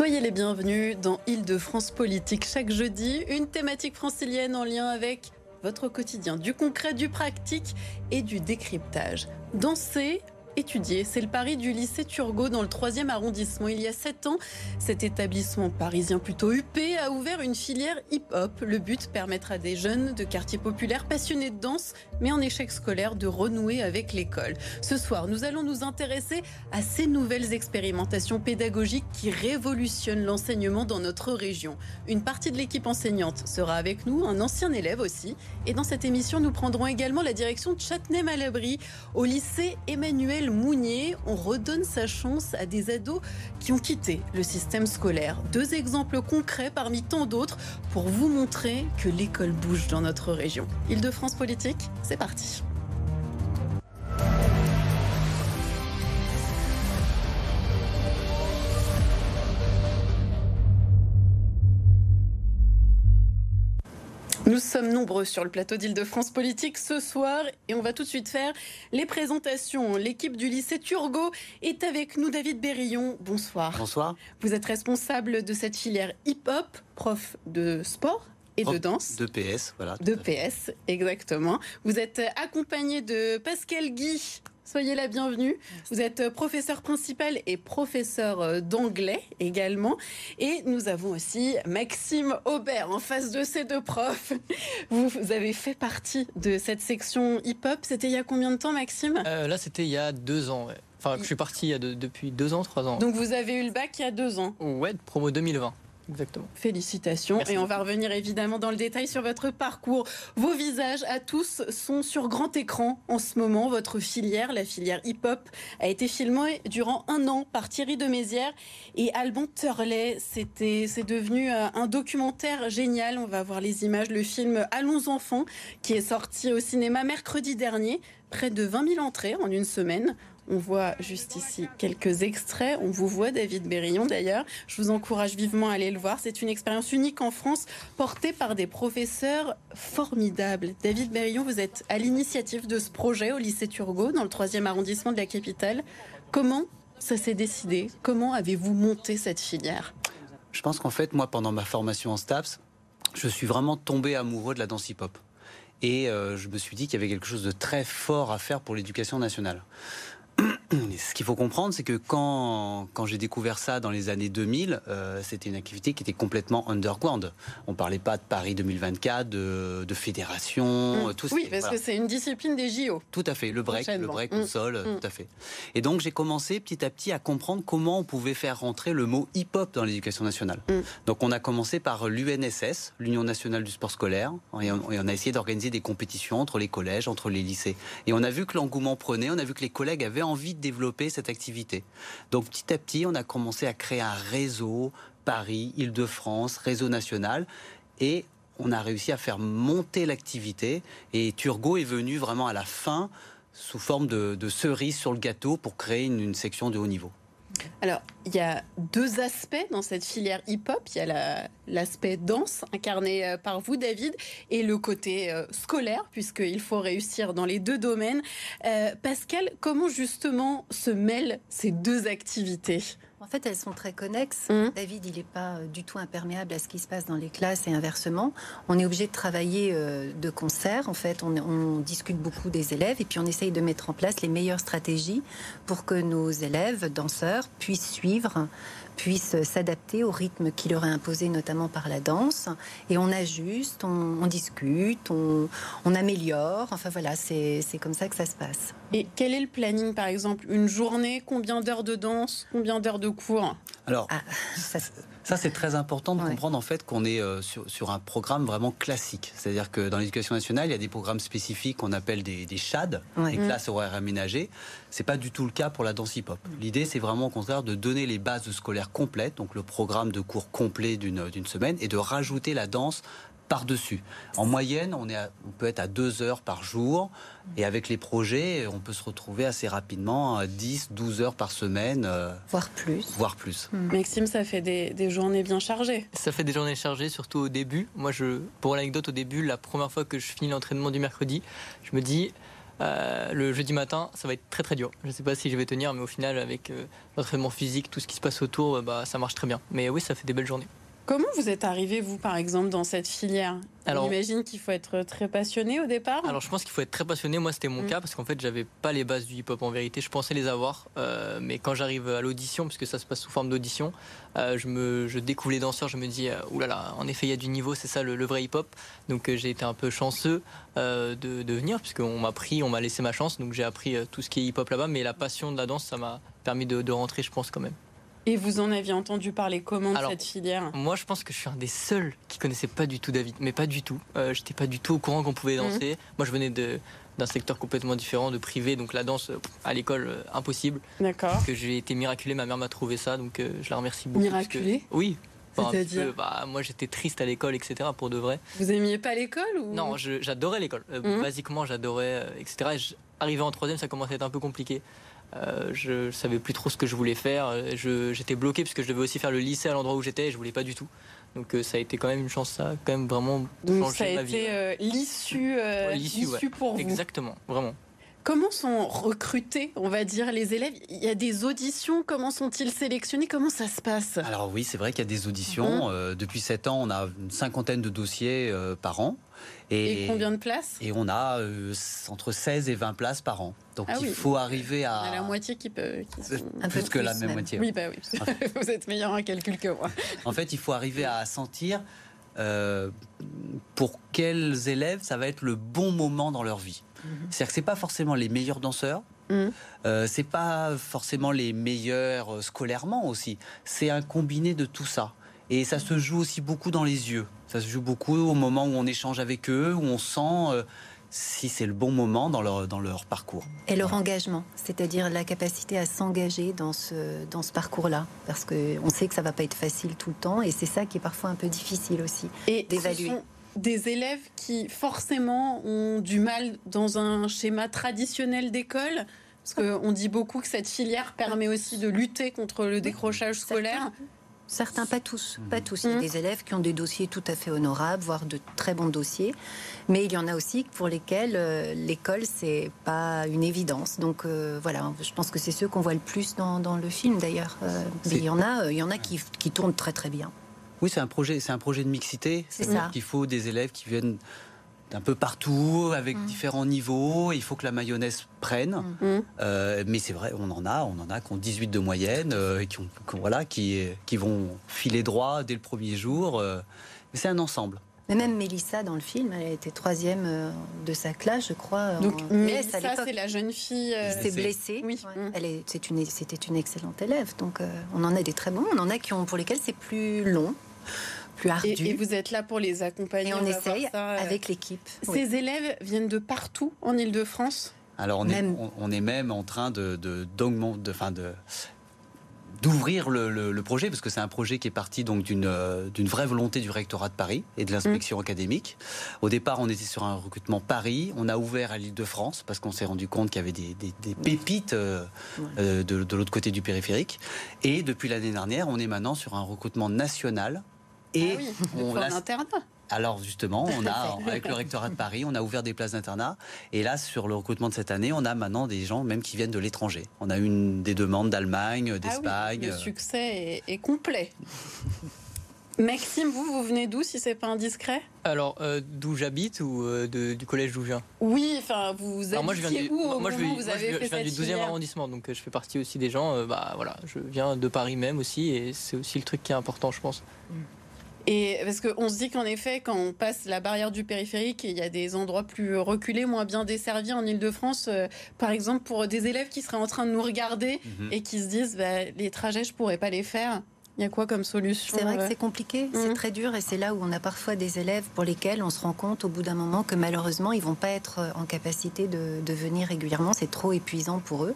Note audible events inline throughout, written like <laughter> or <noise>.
Soyez les bienvenus dans Île-de-France Politique. Chaque jeudi, une thématique francilienne en lien avec votre quotidien, du concret, du pratique et du décryptage. Danser, étudier. C'est le pari du lycée Turgot dans le 3e arrondissement. Il y a 7 ans, cet établissement parisien plutôt huppé a ouvert une filière hip-hop. Le but, permettre à des jeunes de quartiers populaires passionnés de danse, mais en échec scolaire, de renouer avec l'école. Ce soir, nous allons nous intéresser à ces nouvelles expérimentations pédagogiques qui révolutionnent l'enseignement dans notre région. Une partie de l'équipe enseignante sera avec nous, un ancien élève aussi. Et dans cette émission, nous prendrons également la direction de Châtenay-Malabry au lycée Emmanuel Mounier, on redonne sa chance à des ados qui ont quitté le système scolaire. Deux exemples concrets parmi tant d'autres pour vous montrer que l'école bouge dans notre région. Île-de-France Politique, c'est parti. Nous sommes nombreux sur le plateau d'Île-de-France Politique ce soir et on va tout de suite faire les présentations. L'équipe du lycée Turgot est avec nous. David Berillon, bonsoir. Bonsoir. Vous êtes responsable de cette filière hip-hop, prof de sport et de danse. De PS, voilà. De PS, exactement. Vous êtes accompagné de Pascal Guy, Soyez la bienvenue. Vous êtes euh, professeur principal et professeur euh, d'anglais également. Et nous avons aussi Maxime Aubert en face de ces deux profs. <laughs> Vous, avez fait partie de cette section hip-hop. C'était il y a combien de temps, Maxime? Euh, Là, c'était il y a deux ans. Enfin, je suis parti il y a depuis deux ans, trois ans. Donc vous avez eu le bac il y a deux ans Ouais, promo 2020. Exactement. Félicitations. et on va revenir évidemment dans le détail sur votre parcours. Vos visages à tous sont sur grand écran en ce moment. Votre filière, la filière hip-hop, a été filmée durant un an par Thierry de Mézières et Alban Turley. C'était, c'est devenu euh, un documentaire génial. On va voir les images. Le film Allons enfants, qui est sorti au cinéma mercredi dernier. Près de 20 000 entrées en une semaine. On voit juste ici quelques extraits. On vous voit, David Berillon d'ailleurs. Je vous encourage vivement à aller le voir. C'est une expérience unique en France, portée par des professeurs formidables. David Berillon, vous êtes à l'initiative de ce projet au lycée Turgot, dans le 3e arrondissement de la capitale. Comment ça s'est décidé? Comment avez-vous monté cette filière? Je pense qu'en fait, moi, pendant ma formation en STAPS, je suis vraiment tombé amoureux de la danse hip-hop. Et euh, je me suis dit qu'il y avait quelque chose de très fort à faire pour l'éducation nationale. Ce qu'il faut comprendre, c'est que quand, quand j'ai découvert ça dans les années 2000, euh, c'était une activité qui était complètement underground. On parlait pas de Paris 2024, de, de fédération, mmh. tout ça. Oui, parce que c'est une discipline des JO. Tout à fait, le break, le break au mmh. sol, mmh. tout à fait. Et donc j'ai commencé petit à petit à comprendre comment on pouvait faire rentrer le mot hip-hop dans l'éducation nationale. Donc on a commencé par l'UNSS, l'Union nationale du sport scolaire, et on, et on a essayé d'organiser des compétitions entre les collèges, entre les lycées. Et on a vu que l'engouement prenait, on a vu que les collègues avaient envie développer cette activité. Donc petit à petit, on a commencé à créer un réseau, Paris, Île-de-France, réseau national, et on a réussi à faire monter l'activité. Et Turgot est venu vraiment à la fin sous forme de, cerise sur le gâteau pour créer une section de haut niveau. Alors, il y a deux aspects dans cette filière hip-hop. Il y a l'aspect danse, incarné euh, par vous, David, et le côté euh, scolaire, puisqu'il faut réussir dans les deux domaines. Euh, Pascal, comment justement se mêlent ces deux activités? En fait, elles sont très connexes. Mmh. David, il n'est pas euh, du tout imperméable à ce qui se passe dans les classes et inversement. On est obligé de travailler euh, de concert. En fait, on, on, discute beaucoup des élèves et puis on essaye de mettre en place les meilleures stratégies pour que nos élèves, danseurs, puissent suivre puissent s'adapter au rythme qui leur est imposé, notamment par la danse. Et on ajuste, on, discute, on, améliore. Enfin voilà, c'est comme ça que ça se passe. Et quel est le planning, par exemple? Une journée Combien d'heures de danse Combien d'heures de cours? Alors, ah, ça, c'est très important de comprendre en fait qu'on est euh, sur, un programme vraiment classique. C'est-à-dire que dans l'éducation nationale, il y a des programmes spécifiques qu'on appelle des, des CHAD, des classes horaires aménagées. C'est pas du tout le cas pour la danse hip-hop. L'idée, c'est vraiment au contraire de donner les bases scolaires complètes, donc le programme de cours complet d'une semaine, et de rajouter la danse par-dessus. En moyenne, on, est on peut être à deux heures par jour. Et avec les projets, on peut se retrouver assez rapidement à 10, 12 heures par semaine. Euh, voire plus. Voire plus. Hmm. Maxime, ça fait des, des, journées bien chargées. Ça fait des journées chargées, surtout au début. Moi, je, pour l'anecdote, au début, la première fois que je finis l'entraînement du mercredi, je me dis, le jeudi matin, ça va être très très dur. Je ne sais pas si je vais tenir, mais au final, avec l'entraînement physique, tout ce qui se passe autour, bah, ça marche très bien. Mais oui, ça fait des belles journées. Comment vous êtes arrivé, vous, par exemple, dans cette filière? Alors, J'imagine qu'il faut être très passionné au départ. Alors, je pense qu'il faut être très passionné. Moi, c'était mon mm. cas parce qu'en fait, j'avais pas les bases du hip-hop en vérité. Je pensais les avoir, euh, mais quand j'arrive à l'audition, puisque ça se passe sous forme d'audition, euh, je me, je découvre les danseurs. Je me dis, euh, oulala, en effet, il y a du niveau. C'est ça le, vrai hip-hop. Donc, j'ai été un peu chanceux de, de, venir puisqu'on m'a pris, on m'a laissé ma chance. Donc, j'ai appris tout ce qui est hip-hop là-bas. Mais la passion de la danse, ça m'a permis de, de rentrer, je pense, quand même. Et vous en aviez entendu parler comment de cette filière Moi, je pense que je suis un des seuls qui connaissait pas du tout David, mais pas du tout. Euh, J'étais pas du tout au courant qu'on pouvait mhm. danser. Moi, je venais de d'un secteur complètement différent, de privé, donc la danse euh, à l'école euh, impossible. D'accord. Que j'ai été miraculé, ma mère m'a trouvé ça, donc euh, je la remercie beaucoup. Miraculé Oui. C'est-à-dire bah, Moi, j'étais triste à l'école, etc. Pour de vrai. Vous aimiez pas l'école ou... Non, j'adorais l'école. Mhm. Basiquement, j'adorais, etc. arrivé en troisième, ça commençait à être un peu compliqué. Euh, je savais plus trop ce que je voulais faire. J'étais bloqué parce que je devais aussi faire le lycée à l'endroit où j'étais et je voulais pas du tout. Donc euh, ça a été quand même une chance, ça a quand même vraiment Donc ça a été euh, l'issue pour vous. Exactement, vraiment. Comment sont recrutés, on va dire, les élèves? Il y a des auditions, comment sont-ils sélectionnés? Comment ça se passe? Alors oui, c'est vrai qu'il y a des auditions. Mhm. depuis 7 ans, on a une cinquantaine de dossiers par an. Et, combien de places? Et on a euh, entre 16 et 20 places par an. Donc ah il faut arriver à. a la moitié qui peut. Un plus que la même, moitié. Oui, bah oui. <laughs> Vous êtes meilleur en calcul que moi. En fait, il faut arriver à sentir euh, pour quels élèves ça va être le bon moment dans leur vie. Mhm. C'est-à-dire que c'est pas forcément les meilleurs danseurs. Mhm. Euh, c'est pas forcément les meilleurs euh, scolairement aussi. C'est un combiné de tout ça. Et ça se joue aussi beaucoup dans les yeux. Ça se joue beaucoup au moment où on échange avec eux, où on sent si c'est le bon moment dans leur, dans leur parcours. Et leur engagement, c'est-à-dire la capacité à s'engager dans ce, dans ce parcours-là. Parce qu'on sait que ça va pas être facile tout le temps et c'est ça qui est parfois un peu difficile aussi d'évaluer. Des élèves qui forcément ont du mal dans un schéma traditionnel d'école? Parce qu'on dit beaucoup que cette filière permet aussi de lutter contre le décrochage scolaire. Certains, pas tous, pas mhm. tous. Il y a mhm. des élèves qui ont des dossiers tout à fait honorables, voire de très bons dossiers, mais il y en a aussi pour lesquels euh, l'école c'est pas une évidence. Donc euh, voilà, je pense que c'est ceux qu'on voit le plus dans, le film d'ailleurs. Euh, mais il y en a, il y en a qui, qui tournent très très bien. Oui, c'est un projet, c'est un projet de mixité. C'est ça. Qu'il faut des élèves qui viennent un peu partout, avec mm. différents niveaux. Il faut que la mayonnaise prenne. Mm. Mm. Euh, mais c'est vrai, on en a, on en a qui ont 18 de moyenne, euh, et qui, ont, voilà, qui, qui vont filer droit dès le premier jour. Euh. mais c'est un ensemble. Mais même Mélissa, dans le film, elle était troisième de sa classe, je crois. Donc, Mélissa, c'est la jeune fille qui s'est blessée. Oui. Elle est, une, c'était une excellente élève. Donc, on en a des très bons. On en a qui ont, pour lesquels c'est plus long. Et, vous êtes là pour les accompagner. Et on, essaye euh, avec l'équipe. Ces élèves viennent de partout en Ile-de-France Alors on est, on, est, même en train de, de, de, fin de d'ouvrir le, projet, parce que c'est un projet qui est parti donc d'une euh, d'une vraie volonté du rectorat de Paris et de l'inspection mmh. académique. Au départ, on était sur un recrutement Paris. On a ouvert à l'Île-de-France parce qu'on s'est rendu compte qu'il y avait des, des, pépites euh, de, de l'autre côté du périphérique. Et depuis l'année dernière, on est maintenant sur un recrutement national et ah on a... internat. Alors justement, on a avec le rectorat de Paris, on a ouvert des places d'internat. Et là, sur le recrutement de cette année, on a maintenant des gens même qui viennent de l'étranger. On a une des demandes d'Allemagne, d'Espagne. Ah le succès est, complet. <laughs> Maxime, vous, vous venez d'où si c'est pas indiscret? Alors, euh, d'où j'habite ou euh, du collège d'où je viens? Oui, enfin, vous habitez moi, je viens du, où moi, je, vous avez je, viens du 12e arrondissement, donc euh, je fais partie aussi des gens. bah voilà, je viens de Paris même aussi, et c'est aussi le truc qui est important, je pense. Mm. Et parce qu'on se dit qu'en effet, quand on passe la barrière du périphérique, il y a des endroits plus reculés, moins bien desservis en Ile-de-France, euh, par exemple pour des élèves qui seraient en train de nous regarder mhm. et qui se disent bah, les trajets, je pourrais pas les faire. Il y a quoi comme solution C'est vrai que c'est compliqué, c'est mhm. très dur et c'est là où on a parfois des élèves pour lesquels on se rend compte au bout d'un moment que malheureusement ils vont pas être en capacité de, de venir régulièrement, c'est trop épuisant pour eux.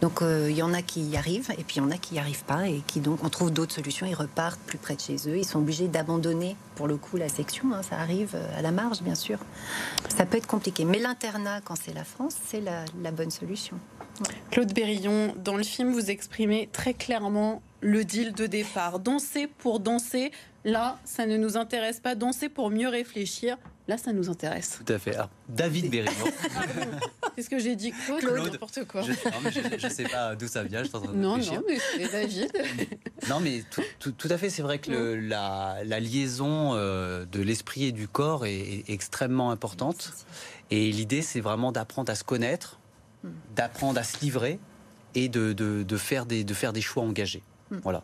Donc il euh, y en a qui y arrivent et puis il y en a qui n'y arrivent pas et qui donc on trouve d'autres solutions, ils repartent plus près de chez eux, ils sont obligés d'abandonner pour le coup la section, hein. ça arrive euh, à la marge bien sûr. Ça peut être compliqué, mais l'internat quand c'est la France, c'est la, bonne solution. Claude Berillon, dans le film, vous exprimez très clairement le deal de départ. Danser pour danser, là, ça ne nous intéresse pas. Danser pour mieux réfléchir, Là, ça nous intéresse. Tout à fait. David Bérillon. <laughs> Qu'est-ce que j'ai dit Claude, n'importe quoi. Je, ne sais pas d'où ça vient, je suis en train de Non, non, mais c'est David. <laughs> non, mais tout, à fait, c'est vrai que la, liaison euh, de l'esprit et du corps est, extrêmement importante. Et l'idée, c'est vraiment d'apprendre à se connaître, hmm. d'apprendre à se livrer et de, faire, des, de faire des choix engagés. Hmm. Voilà.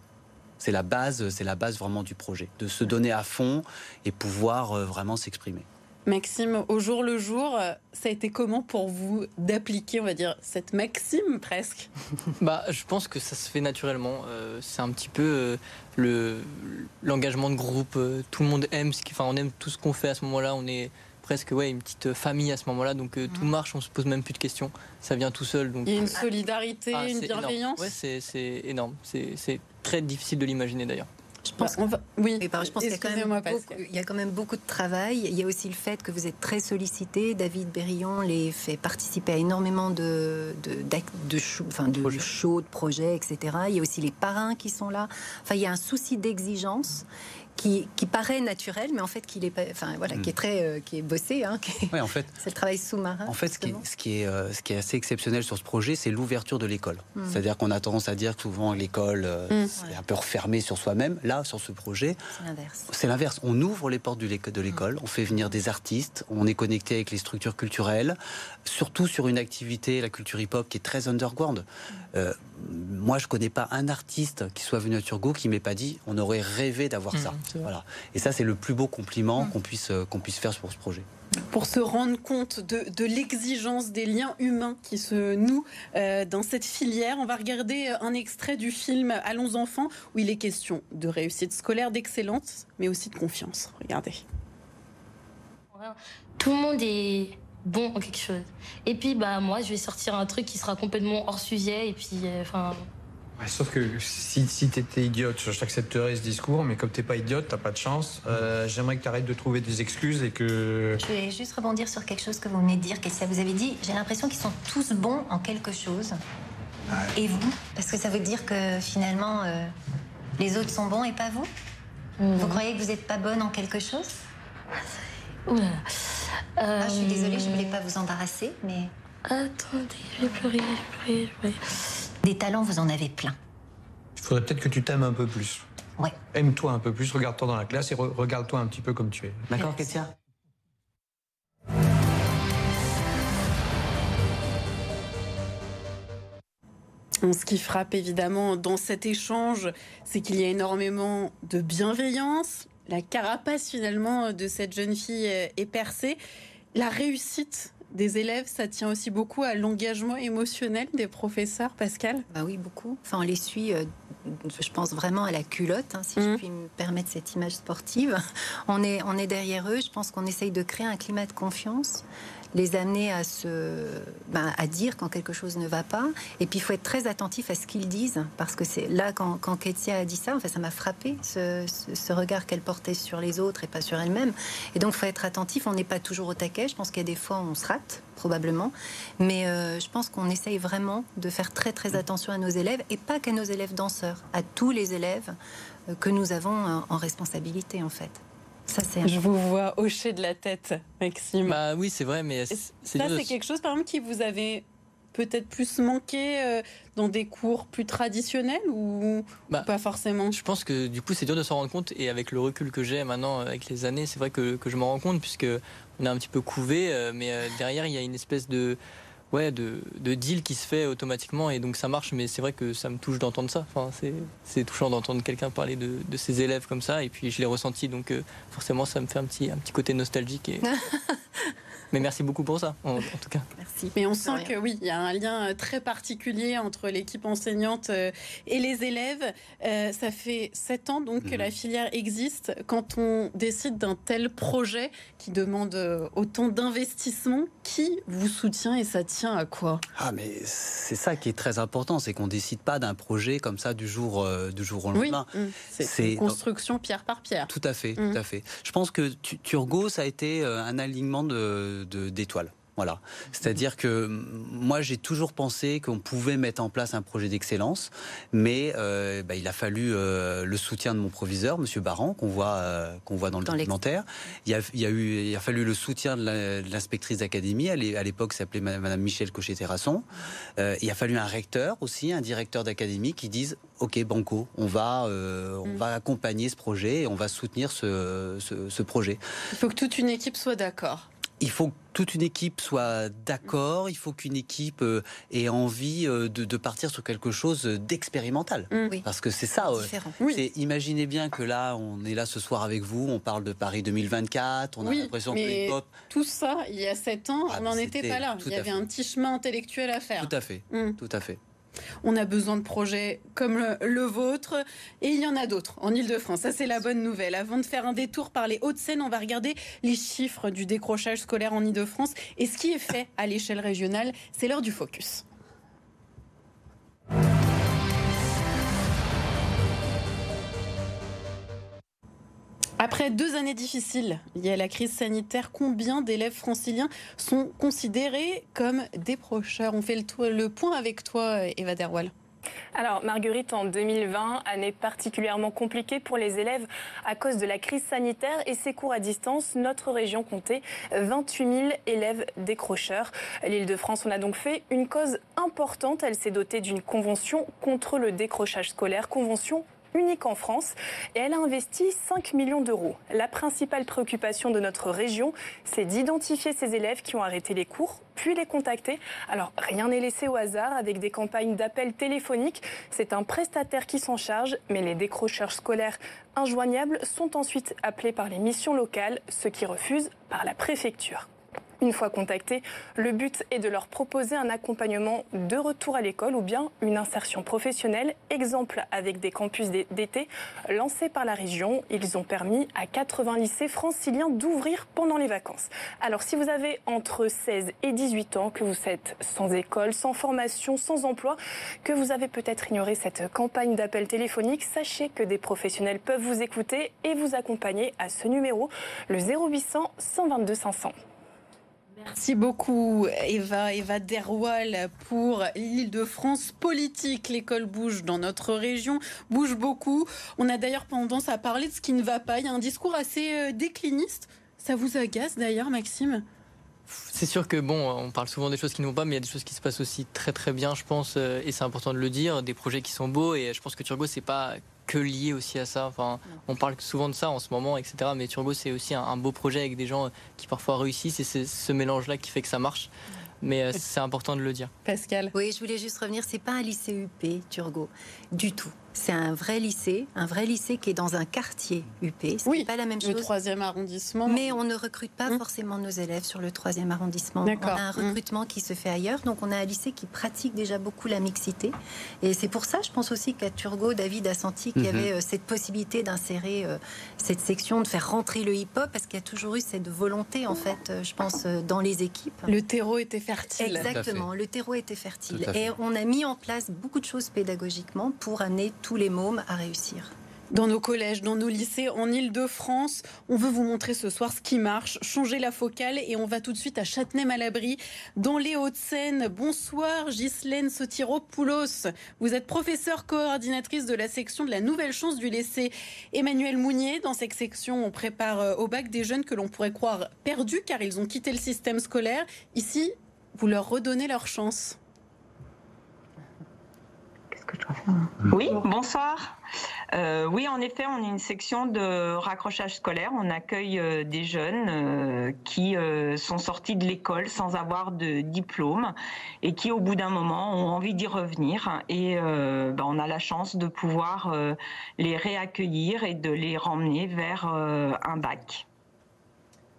C'est la base, c'est la base vraiment du projet, de se donner à fond et pouvoir euh, vraiment s'exprimer. Maxime, au jour le jour, euh, ça a été comment pour vous d'appliquer, on va dire, cette maxime presque? <laughs> Bah, je pense que ça se fait naturellement. Euh, c'est un petit peu le l'engagement de groupe. tout le monde aime ce enfin, on aime tout ce qu'on fait à ce moment-là. On est presque ouais, une petite famille à ce moment-là. Donc tout mmh. marche, on se pose même plus de questions. Ça vient tout seul. Donc... Il y a une solidarité, ah, une bienveillance? Ouais, c'est énorme. C'est très difficile de l'imaginer d'ailleurs. Je pense, bah, oui. je pense qu'il y, y, a quand même beaucoup de travail. Il y a aussi le fait que vous êtes très sollicité. David Berillon les fait participer à énormément de, de, de, de, enfin de shows, de projets, etc. Il y a aussi les parrains qui sont là. Enfin, il y a un souci d'exigence qui, paraît naturel, mais en fait qui est, enfin voilà, qui est hmm. très, euh, qui est bossé. Hein, en fait, <laughs> c'est le travail sous-marin. En fait, ce qui, est, ce qui, est, euh, ce qui est assez exceptionnel sur ce projet, c'est l'ouverture de l'école. Hmm. C'est-à-dire qu'on a tendance à dire que souvent l'école euh, hmm. est un peu refermée sur soi-même. Là, sur ce projet, c'est l'inverse. C'est l'inverse. On ouvre les portes de l'école, on fait venir des artistes, on est connecté avec les structures culturelles, surtout sur une activité, la culture hip-hop, qui est très underground. Moi, je connais pas un artiste qui soit venu à Turgot qui m'ait pas dit on aurait rêvé d'avoir ça. Voilà. Et ça, c'est le plus beau compliment mm. qu'on puisse, euh, qu'on puisse faire pour ce projet pour se rendre compte de, l'exigence des liens humains qui se nouent euh, dans cette filière. On va regarder euh, un extrait du film Allons enfants, où il est question de réussite scolaire, d'excellence, mais aussi de confiance. Regardez. Tout le monde est bon en quelque chose. Et puis, bah, moi, je vais sortir un truc qui sera complètement hors sujet. Et puis, enfin, sauf que si, si t'étais idiote, je t'accepterais ce discours, mais comme t'es pas idiote, t'as pas de chance. Euh, j'aimerais que tu arrêtes de trouver des excuses et que. Je vais juste rebondir sur quelque chose que vous venez de dire, qu'est-ce que vous avez dit. J'ai l'impression qu'ils sont tous bons en quelque chose. Et vous? Parce que ça veut dire que finalement, euh, les autres sont bons et pas vous? Vous croyez que vous n'êtes pas bonne en quelque chose? Ah, Je suis désolée, je voulais pas vous embarrasser, mais. Attendez, je vais pleurer, je vais pleurer. Des talents, vous en avez plein. Il faudrait peut-être que tu t'aimes un peu plus. Ouais. Aime-toi un peu plus, regarde-toi dans la classe et regarde-toi un petit peu comme tu es. D'accord, Katia Ce qui frappe évidemment dans cet échange, c'est qu'il y a énormément de bienveillance. La carapace finalement de cette jeune fille est percée. La réussite des élèves, ça tient aussi beaucoup à l'engagement émotionnel des professeurs, Pascal? Bah oui, beaucoup. Enfin, on les suit, euh, je pense vraiment à la culotte, hein, si je mmh. puis me permettre cette image sportive. On est, on est derrière eux, je pense qu'on essaye de créer un climat de confiance les amener à se, ben, à dire quand quelque chose ne va pas. Et puis il faut être très attentif à ce qu'ils disent, parce que c'est là quand, quand Ketia a dit ça, en fait, ça m'a frappé ce, ce, regard qu'elle portait sur les autres et pas sur elle-même. Et donc il faut être attentif. On n'est pas toujours au taquet. Je pense qu'il y a des fois où on se rate probablement, mais euh, je pense qu'on essaye vraiment de faire très très attention à nos élèves et pas qu'à nos élèves danseurs, à tous les élèves euh, que nous avons en responsabilité en fait. Ça, Je vous vois hocher de la tête, Maxime. Bah oui, c'est vrai, mais ça, c'est quelque chose, par exemple, qui vous avait peut-être plus manqué euh, dans des cours plus traditionnels ou, bah, pas forcément? Je pense que du coup c'est dur de s'en rendre compte et avec le recul que j'ai maintenant avec les années, c'est vrai que, que je m'en rends compte puisque on est un petit peu couvé, euh, mais euh, derrière il y a une espèce de ouais, de, de, deal qui se fait automatiquement et donc ça marche. Mais c'est vrai que ça me touche d'entendre ça. C'est touchant d'entendre quelqu'un parler de, de, ses élèves comme ça et puis je l'ai ressenti donc euh, forcément ça me fait un petit, un petit côté nostalgique. Et... <laughs> Mais merci beaucoup pour ça, en, tout cas. Merci. Mais on sent que oui, il y a un lien euh, très particulier entre l'équipe enseignante euh, et les élèves. Euh, ça fait sept ans donc que mhm. la filière existe. Quand on décide d'un tel projet qui demande autant d'investissement, qui vous soutient et ça tient à quoi? Ah, mais c'est ça qui est très important, c'est qu'on décide pas d'un projet comme ça du jour, du jour au lendemain. Oui, mm. c'est une construction pierre par pierre. Tout à fait, tout mm. à fait. Je pense que Turgot, ça a été un alignement de d'étoiles. Voilà. C'est-à-dire que moi, j'ai toujours pensé qu'on pouvait mettre en place un projet d'excellence, mais euh, bah, il a fallu euh, le soutien de mon proviseur, Monsieur Baran, qu'on voit, euh, qu'on voit dans le documentaire. Il a, il, a eu, il a fallu le soutien de l'inspectrice d'académie. À l'époque, s'appelait Madame Michel Cochet-Terrasson. il a fallu un recteur aussi, un directeur d'académie qui dise OK, Banco, on va, on mm. va accompagner ce projet et on va soutenir ce, ce, ce projet. Il faut que toute une équipe soit d'accord il faut que toute une équipe soit d'accord, il faut qu'une équipe euh, ait envie euh, de, partir sur quelque chose d'expérimental. Mm. Parce que c'est ça. Imaginez bien que là, on est là ce soir avec vous, on parle de Paris 2024, on a l'impression que les pop. Tout ça, il y a sept ans, ah, on n'en était pas là. Il y avait un petit chemin intellectuel à faire. Tout à fait. Mm. Tout à fait. On a besoin de projets comme le, vôtre et il y en a d'autres en Ile-de-France. Ça, c'est la bonne nouvelle. Avant de faire un détour par les Hauts-de-Seine, on va regarder les chiffres du décrochage scolaire en Ile-de-France et ce qui est fait à l'échelle régionale. C'est l'heure du focus. Après deux années difficiles liées à la crise sanitaire, combien d'élèves franciliens sont considérés comme des procheurs On fait le, point avec toi, Eva Derwal. Alors, Marguerite, en 2020, année particulièrement compliquée pour les élèves à cause de la crise sanitaire et ses cours à distance, notre région comptait 28 000 élèves décrocheurs. L'île de France, on a donc fait une cause importante. Elle s'est dotée d'une convention contre le décrochage scolaire, convention unique en France et elle a investi 5 millions d'euros. La principale préoccupation de notre région, c'est d'identifier ces élèves qui ont arrêté les cours, puis les contacter. Alors rien n'est laissé au hasard avec des campagnes d'appels téléphoniques. C'est un prestataire qui s'en charge, mais les décrocheurs scolaires injoignables sont ensuite appelés par les missions locales, ce qui refusent par la préfecture. Une fois contactés, le but est de leur proposer un accompagnement de retour à l'école ou bien une insertion professionnelle. Exemple avec des campus d'été lancés par la région. Ils ont permis à 80 lycées franciliens d'ouvrir pendant les vacances. Alors si vous avez entre 16 et 18 ans, que vous êtes sans école, sans formation, sans emploi, que vous avez peut-être ignoré cette campagne d'appel téléphonique, sachez que des professionnels peuvent vous écouter et vous accompagner à ce numéro, le 0800 122 500. Merci beaucoup Eva, Eva Derwal pour l'Île-de-France politique. L'école bouge dans notre région, bouge beaucoup. On a d'ailleurs tendance à parler de ce qui ne va pas. Il y a un discours assez euh, décliniste. Ça vous agace d'ailleurs Maxime? C'est sûr que bon, on parle souvent des choses qui ne vont pas, mais il y a des choses qui se passent aussi très très bien, je pense, euh, et c'est important de le dire, des projets qui sont beaux, et je pense que Turgot, c'est pas que lié aussi à ça. Enfin, on parle souvent de ça en ce moment, etc. Mais Turbo, c'est aussi un, beau projet avec des gens qui parfois réussissent et c'est ce mélange-là qui fait que ça marche. Mais euh, c'est important de le dire. Pascal Oui, je voulais juste revenir, c'est pas un lycée UP, Turgot, du tout. C'est un vrai lycée, un vrai lycée qui est dans un quartier UP. C'est oui, pas la même chose. Le troisième arrondissement. Mais on ne recrute pas hum. forcément nos élèves sur le troisième arrondissement. On a un hum. recrutement qui se fait ailleurs. Donc on a un lycée qui pratique déjà beaucoup la mixité. Et c'est pour ça, je pense aussi qu'à Turgot, David a senti qu'il y mhm. avait euh, cette possibilité d'insérer euh, cette section, de faire rentrer le hip-hop, parce qu'il y a toujours eu cette volonté, en fait, euh, je pense, dans les équipes. Le terreau était fertile. Exactement, le terreau était fertile. Et on a mis en place beaucoup de choses pédagogiquement pour amener tous les mômes à réussir dans nos collèges, dans nos lycées en Ile-de-France. On veut vous montrer ce soir ce qui marche, changer la focale et on va tout de suite à Châtenay-Malabry, dans les Hauts-de-Seine. Bonsoir Ghislaine Sotiropoulos. Vous êtes professeure coordinatrice de la section de la nouvelle chance du lycée Emmanuel Mounier. Dans cette section, on prépare euh, au bac des jeunes que l'on pourrait croire perdus car ils ont quitté le système scolaire. Ici, vous leur redonnez leur chance. Oui, bonsoir. Euh, oui, en effet, on est une section de raccrochage scolaire. On accueille euh, des jeunes euh, qui sont sortis de l'école sans avoir de diplôme et qui, au bout d'un moment, ont envie d'y revenir. Et ben, on a la chance de pouvoir les réaccueillir et de les ramener vers un bac.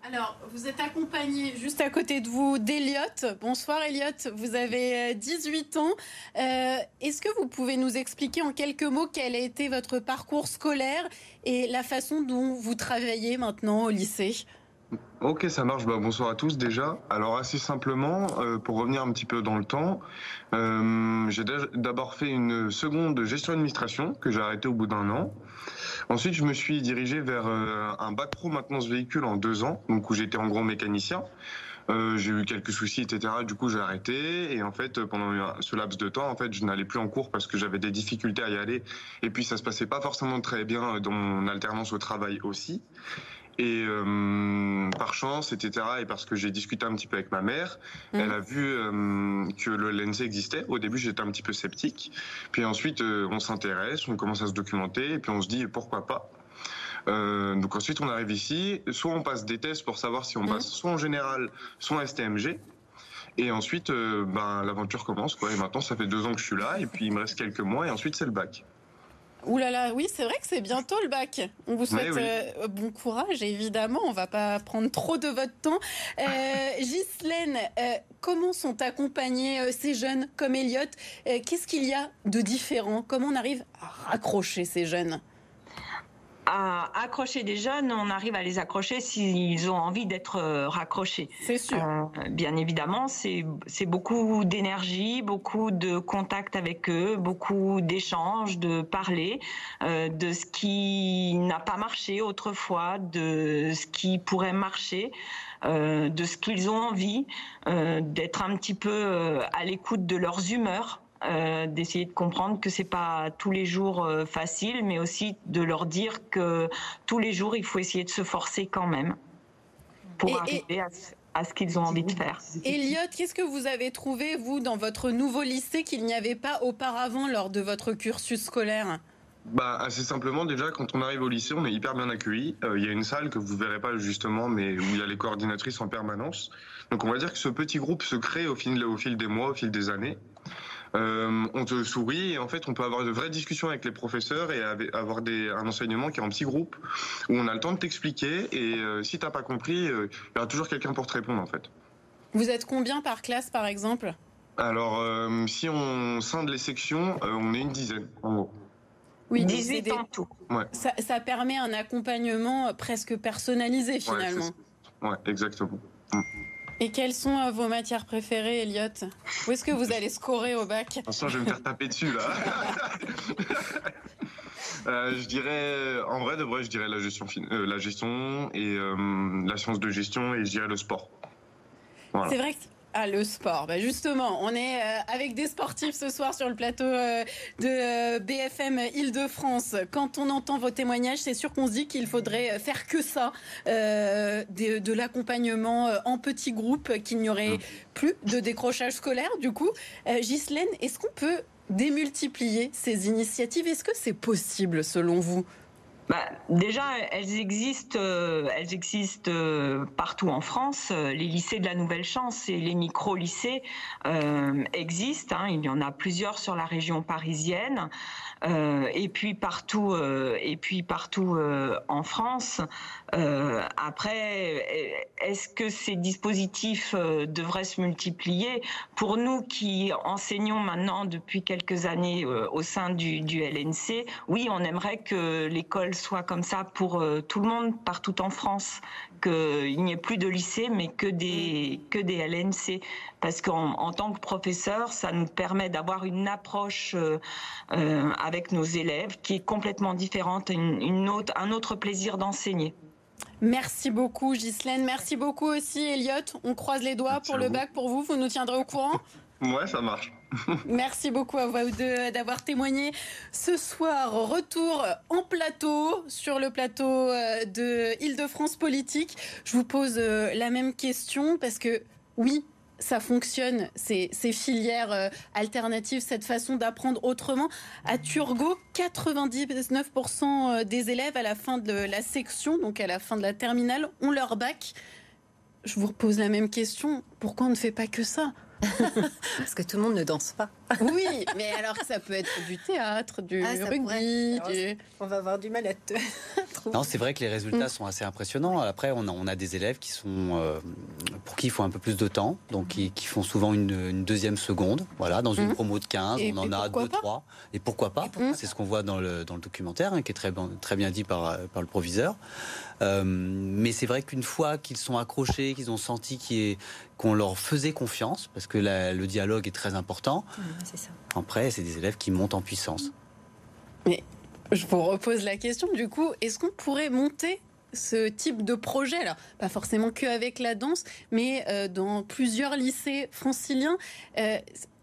Alors, vous êtes accompagné juste à côté de vous d'Eliott. Bonsoir Eliott, vous avez 18 euh, ans. Euh, est-ce que vous pouvez nous expliquer en quelques mots quel a été votre parcours scolaire et la façon dont vous travaillez maintenant au lycée? Ok, ça marche. Bah, bonsoir à tous déjà. Alors assez simplement, euh, pour revenir un petit peu dans le temps, j'ai d'abord fait une seconde gestion d'administration que j'ai arrêté au bout d'un an. Ensuite, je me suis dirigé vers euh, un bac pro maintenance véhicule en deux ans, donc où j'étais en gros mécanicien. Euh, j'ai eu quelques soucis, etc. Du coup, j'ai arrêté. Et en fait, pendant ce laps de temps, en fait, je n'allais plus en cours parce que j'avais des difficultés à y aller. Et puis, ça se passait pas forcément très bien dans mon alternance au travail aussi. Et euh, par chance, etc., et parce que j'ai discuté un petit peu avec ma mère, mmh. elle a vu euh, que le LNC existait. Au début, j'étais un petit peu sceptique. Puis ensuite, euh, on s'intéresse, on commence à se documenter, et puis on se dit pourquoi pas. Euh, donc ensuite, on arrive ici. Soit on passe des tests pour savoir si on mmh. passe soit en général, soit en STMG. Et ensuite, euh, ben, l'aventure commence. Quoi. Et maintenant, ça fait deux ans que je suis là. Et puis, il me reste quelques mois. Et ensuite, c'est le bac. Ouh là là, oui, c'est vrai que c'est bientôt le bac. On vous souhaite euh, bon courage, évidemment. On va pas prendre trop de votre temps. Euh, <laughs> Ghislaine, euh, comment sont accompagnés euh, ces jeunes comme Elliot Qu'est-ce qu'il y a de différent? Comment on arrive à raccrocher ces jeunes? À accrocher des jeunes, on arrive à les accrocher s'ils ont envie d'être euh, raccrochés. C'est sûr. Euh, bien évidemment, c'est beaucoup d'énergie, beaucoup de contact avec eux, beaucoup d'échanges, de parler euh, de ce qui n'a pas marché autrefois, de ce qui pourrait marcher. de ce qu'ils ont envie, d'être un petit peu à l'écoute de leurs humeurs, euh, d'essayer de comprendre que c'est pas tous les jours euh, facile, mais aussi de leur dire que tous les jours il faut essayer de se forcer quand même pour arriver À, ce qu'ils ont envie de faire. Elliot, qu'est-ce que vous avez trouvé vous dans votre nouveau lycée qu'il n'y avait pas auparavant lors de votre cursus scolaire? Bah, assez simplement, déjà, quand on arrive au lycée, on est hyper bien accueilli. Euh, il y a une salle que vous verrez pas justement, mais où il y a les coordinatrices en permanence. Donc, on va dire que ce petit groupe se crée au fil, au fil des mois, au fil des années. Euh, on te sourit et en fait on peut avoir de vraies discussions avec les professeurs et avoir des, un enseignement qui est en petit groupe où on a le temps de t'expliquer et euh, si t'as pas compris, euh, il y aura toujours quelqu'un pour te répondre en fait. Vous êtes combien par classe par exemple? Alors si on scinde les sections, on est une dizaine en gros. Oui, 18 en tout. Ça, permet un accompagnement presque personnalisé finalement. Ouais, exactement. Mm. Et quelles sont euh, vos matières préférées, Elliot Où est-ce que vous allez scorer au bac? Attention, je vais me faire taper dessus là. <laughs> Euh, je dirais, en vrai de vrai, je dirais la gestion, euh, la gestion et la science de gestion et je dirais le sport. C'est vrai que ah, le sport. Bah justement, on est euh, avec des sportifs ce soir sur le plateau euh, de euh, BFM Île-de-France. Quand on entend vos témoignages, c'est sûr qu'on se dit qu'il faudrait faire que ça, de, de l'accompagnement en petits groupes, qu'il n'y aurait plus de décrochage scolaire. Du coup, Ghislaine, est-ce qu'on peut démultiplier ces initiatives? Est-ce que c'est possible selon vous? Bah, déjà, elles existent, euh, elles existent euh, partout en France. Les lycées de la Nouvelle Chance et les micro-lycées euh, existent. Hein. Il y en a plusieurs sur la région parisienne. Euh, et puis partout, euh, euh, en France. après, est-ce que ces dispositifs devraient se multiplier? Pour nous qui enseignons maintenant depuis quelques années au sein du, LNC, oui, on aimerait que l'école soit comme ça pour tout le monde partout en France, qu'il n'y ait plus de lycée, mais que des, que des LNC. Parce qu'en en tant que professeur, ça nous permet d'avoir une approche euh, euh, avec nos élèves qui est complètement différente, une, autre, un autre plaisir d'enseigner. Merci beaucoup Ghislaine, merci beaucoup aussi Elliot. On croise les doigts pour le bac pour vous, vous nous tiendrez au courant Ouais, ça marche. <laughs> Merci beaucoup à vous deux d'avoir témoigné ce soir. Retour en plateau, sur le plateau euh, de Île-de-France Politique. Je vous pose euh, la même question parce que oui, ça fonctionne, ces, filières euh, alternatives, cette façon d'apprendre autrement. À Turgot, 99% des élèves à la fin de la section, donc à la fin de la terminale, ont leur bac. Je vous repose la même question. Pourquoi on ne fait pas que ça? <laughs> Parce que tout le monde ne danse pas. oui, mais alors ça peut être du théâtre, du ah, rugby. On va avoir du mal à te <laughs> Non, c'est vrai que les résultats sont assez impressionnants. Après, on a, on a des élèves qui sont euh, pour qui il faut un peu plus de temps, donc qui, font souvent une, deuxième seconde. Voilà, dans une mmh. promo de 15, on en a deux, trois. Et pourquoi pas C'est ce qu'on voit dans le, dans le documentaire, hein, qui est très, très bien dit par, par le proviseur. Euh, mais c'est vrai qu'une fois qu'ils sont accrochés, qu'ils ont senti qu'on leur faisait confiance, parce que le dialogue est très important, après, c'est des élèves qui montent en puissance. Mais je vous repose la question, du coup, est-ce qu'on pourrait monter ce type de projet, alors pas forcément que avec la danse, mais dans plusieurs lycées franciliens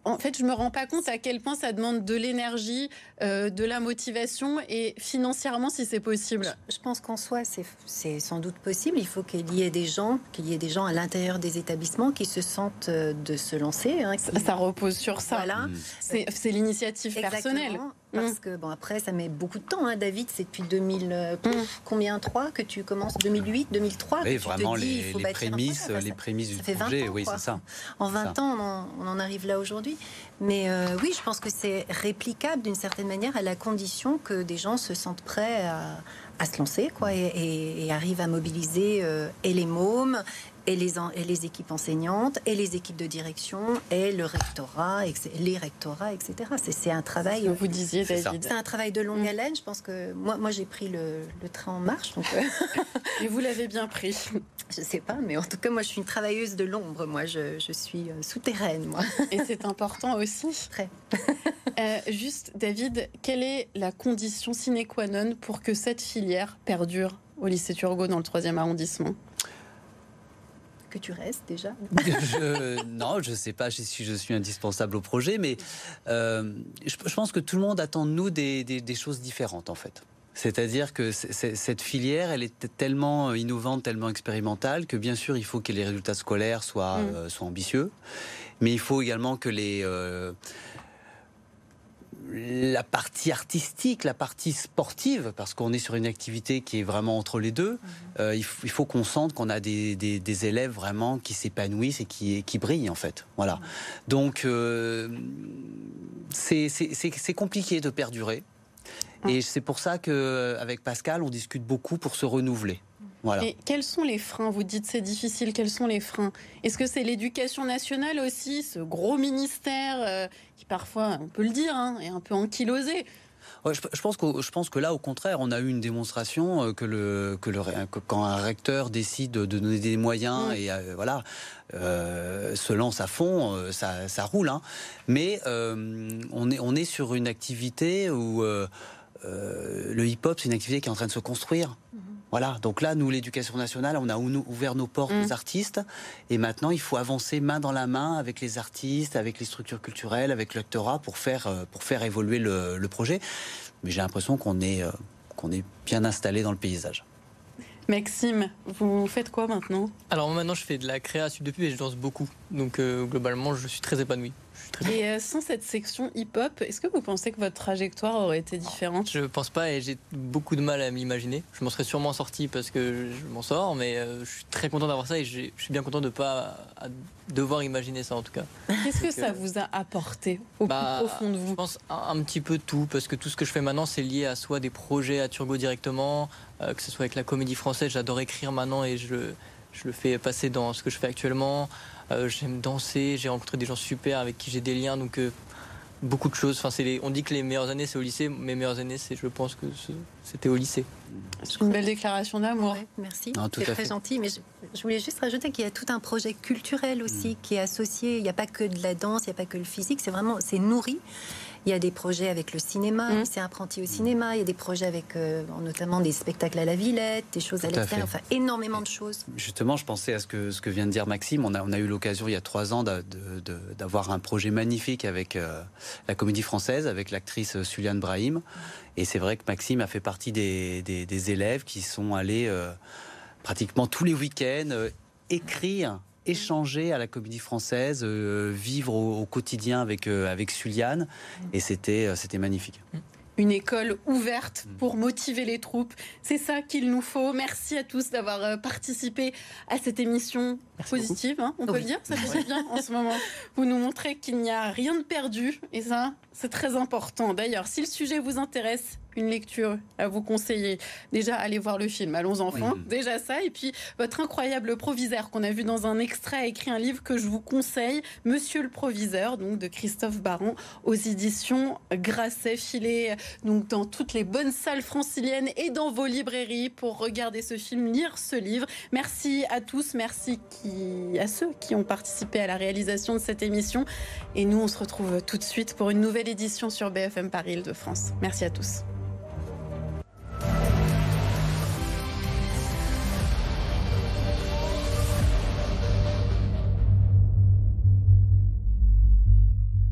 en fait, je me rends pas compte à quel point ça demande de l'énergie, euh, de la motivation et financièrement, si c'est possible. Je pense qu'en soi, c'est sans doute possible. Il faut qu'il y ait des gens, qu'il y ait des gens à l'intérieur des établissements qui se sentent euh, de se lancer. Hein, ça, repose sur ça. Voilà. Mmh. C'est l'initiative personnelle. Parce mm. que, bon, après, ça met beaucoup de temps. Hein, David, c'est depuis 2000, euh, mm. combien 3 que tu commences? 2008, 2003 Oui, vraiment, les, prémices, les prémices du projet, oui, c'est ça. En 20 ans, on en, arrive là aujourd'hui. Mais euh, oui, je pense que c'est réplicable d'une certaine manière à la condition que des gens se sentent prêts à, se lancer quoi, et, arrivent à mobiliser euh, et les mômes et les, et les équipes enseignantes, et les équipes de direction, et le rectorat, et les rectorats, etc. C'est un travail. vous disiez, David. C'est un travail de longue mm. haleine. Je pense que moi, moi j'ai pris le, train en marche. Donc, euh, <laughs> et vous l'avez bien pris. <laughs> Je sais pas, mais en tout cas, moi, je suis une travailleuse de l'ombre. Moi, je, je suis euh, souterraine, moi. Et c'est important aussi. <laughs> Très. Euh, juste, David, quelle est la condition sine qua non pour que cette filière perdure au lycée Turgot dans le 3e arrondissement? Que tu restes déjà <laughs> Non, je ne sais pas si je suis indispensable au projet, mais euh, je, pense que tout le monde attend de nous des, choses différentes en fait. C'est-à-dire que cette filière, elle est tellement innovante, tellement expérimentale, que bien sûr, il faut que les résultats scolaires soient, mm. euh, soient ambitieux, mais il faut également que les... Euh, la partie artistique, la partie sportive, parce qu'on est sur une activité qui est vraiment entre les deux, mhm. euh, il, faut, qu'on sente qu'on a des, élèves vraiment qui s'épanouissent et qui, qui brillent en fait. Voilà. Mhm. Donc euh, c'est compliqué de perdurer. Ah. Et c'est pour ça qu'avec Pascal, on discute beaucoup pour se renouveler. Et quels sont les freins? Vous dites c'est difficile. Quels sont les freins? Est-ce que c'est l'éducation nationale aussi, ce gros ministère euh, qui parfois, on peut le dire, hein, est un peu ankylosé? Je, pense que, je pense que là, au contraire, on a eu une démonstration euh, que, le, que, le, quand un recteur décide de donner des moyens et euh, voilà, se lance à fond, ça, ça, roule. Hein. Mais on, est, on est sur une activité où le hip-hop, c'est une activité qui est en train de se construire. Mm. Voilà, donc là, nous, l'éducation nationale, on a ouvert nos portes aux mm. artistes, et maintenant, il faut avancer main dans la main avec les artistes, avec les structures culturelles, avec l'actorat, pour faire, euh, pour faire évoluer le, projet. Mais j'ai l'impression qu'on est, euh, qu'on est bien installé dans le paysage. Maxime, vous faites quoi maintenant? Alors maintenant je fais de la création depuis et je danse beaucoup. Donc euh, globalement je suis très épanoui. Et euh, sans cette section hip-hop, est-ce que vous pensez que votre trajectoire aurait été différente? Je pense pas et j'ai beaucoup de mal à m'imaginer. Je m'en serais sûrement sorti parce que je m'en sors, mais euh, je suis très content d'avoir ça et je suis bien content de ne pas devoir imaginer ça en tout cas. Qu'est-ce que ça vous a apporté au bah, plus profond de vous? Je pense un, petit peu tout parce que tout ce que je fais maintenant c'est lié à soit des projets à Turgot directement, euh, que ce soit avec la comédie française, j'adore écrire maintenant et je, je le fais passer dans ce que je fais actuellement. Euh, j'aime danser, j'ai rencontré des gens super avec qui j'ai des liens, donc euh, beaucoup de choses. Enfin, c'est on dit que les meilleures années c'est au lycée, mes meilleures années c'est, je pense que c'était au lycée. C'est une belle déclaration d'amour. merci, c'est très gentil. Mais je, voulais juste rajouter qu'il y a tout un projet culturel aussi mm. qui est associé. Il n'y a pas que de la danse, il n'y a pas que le physique. C'est vraiment, c'est nourri. Il y a des projets avec le cinéma, mmh. c'est apprenti au cinéma. Il y a des projets avec euh, notamment des spectacles à la Villette, des choses à l'extérieur, enfin énormément de choses. Justement, je pensais à ce que, ce que vient de dire Maxime. On a, on a eu l'occasion il y a trois ans d'avoir un projet magnifique avec euh, la comédie française, avec l'actrice Suliane Brahim. Et c'est vrai que Maxime a fait partie des, des, élèves qui sont allés euh, pratiquement tous les week-ends écrire échanger à la comédie française, euh, vivre au, quotidien avec, euh, avec Suliane. Et c'était, euh, c'était magnifique. Une école ouverte mm. pour motiver les troupes. C'est ça qu'il nous faut. Merci à tous d'avoir participé à cette émission positive, hein, on peut le dire. Ça fait bien en ce moment. Vous nous montrez qu'il n'y a rien de perdu. Et ça, c'est très important. D'ailleurs, si le sujet vous intéresse, une lecture à vous conseiller. Déjà, allez voir le film Allons enfants, déjà ça. Et puis, votre incroyable proviseur qu'on a vu dans un extrait a écrit un livre que je vous conseille, Monsieur le proviseur, donc de Christophe Baron, aux éditions Grasset, filé donc dans toutes les bonnes salles franciliennes et dans vos librairies pour regarder ce film, lire ce livre. Merci à tous, merci à ceux qui ont participé à la réalisation de cette émission. Et nous, on se retrouve tout de suite pour une nouvelle édition sur BFM Paris Île-de-France. Merci à tous.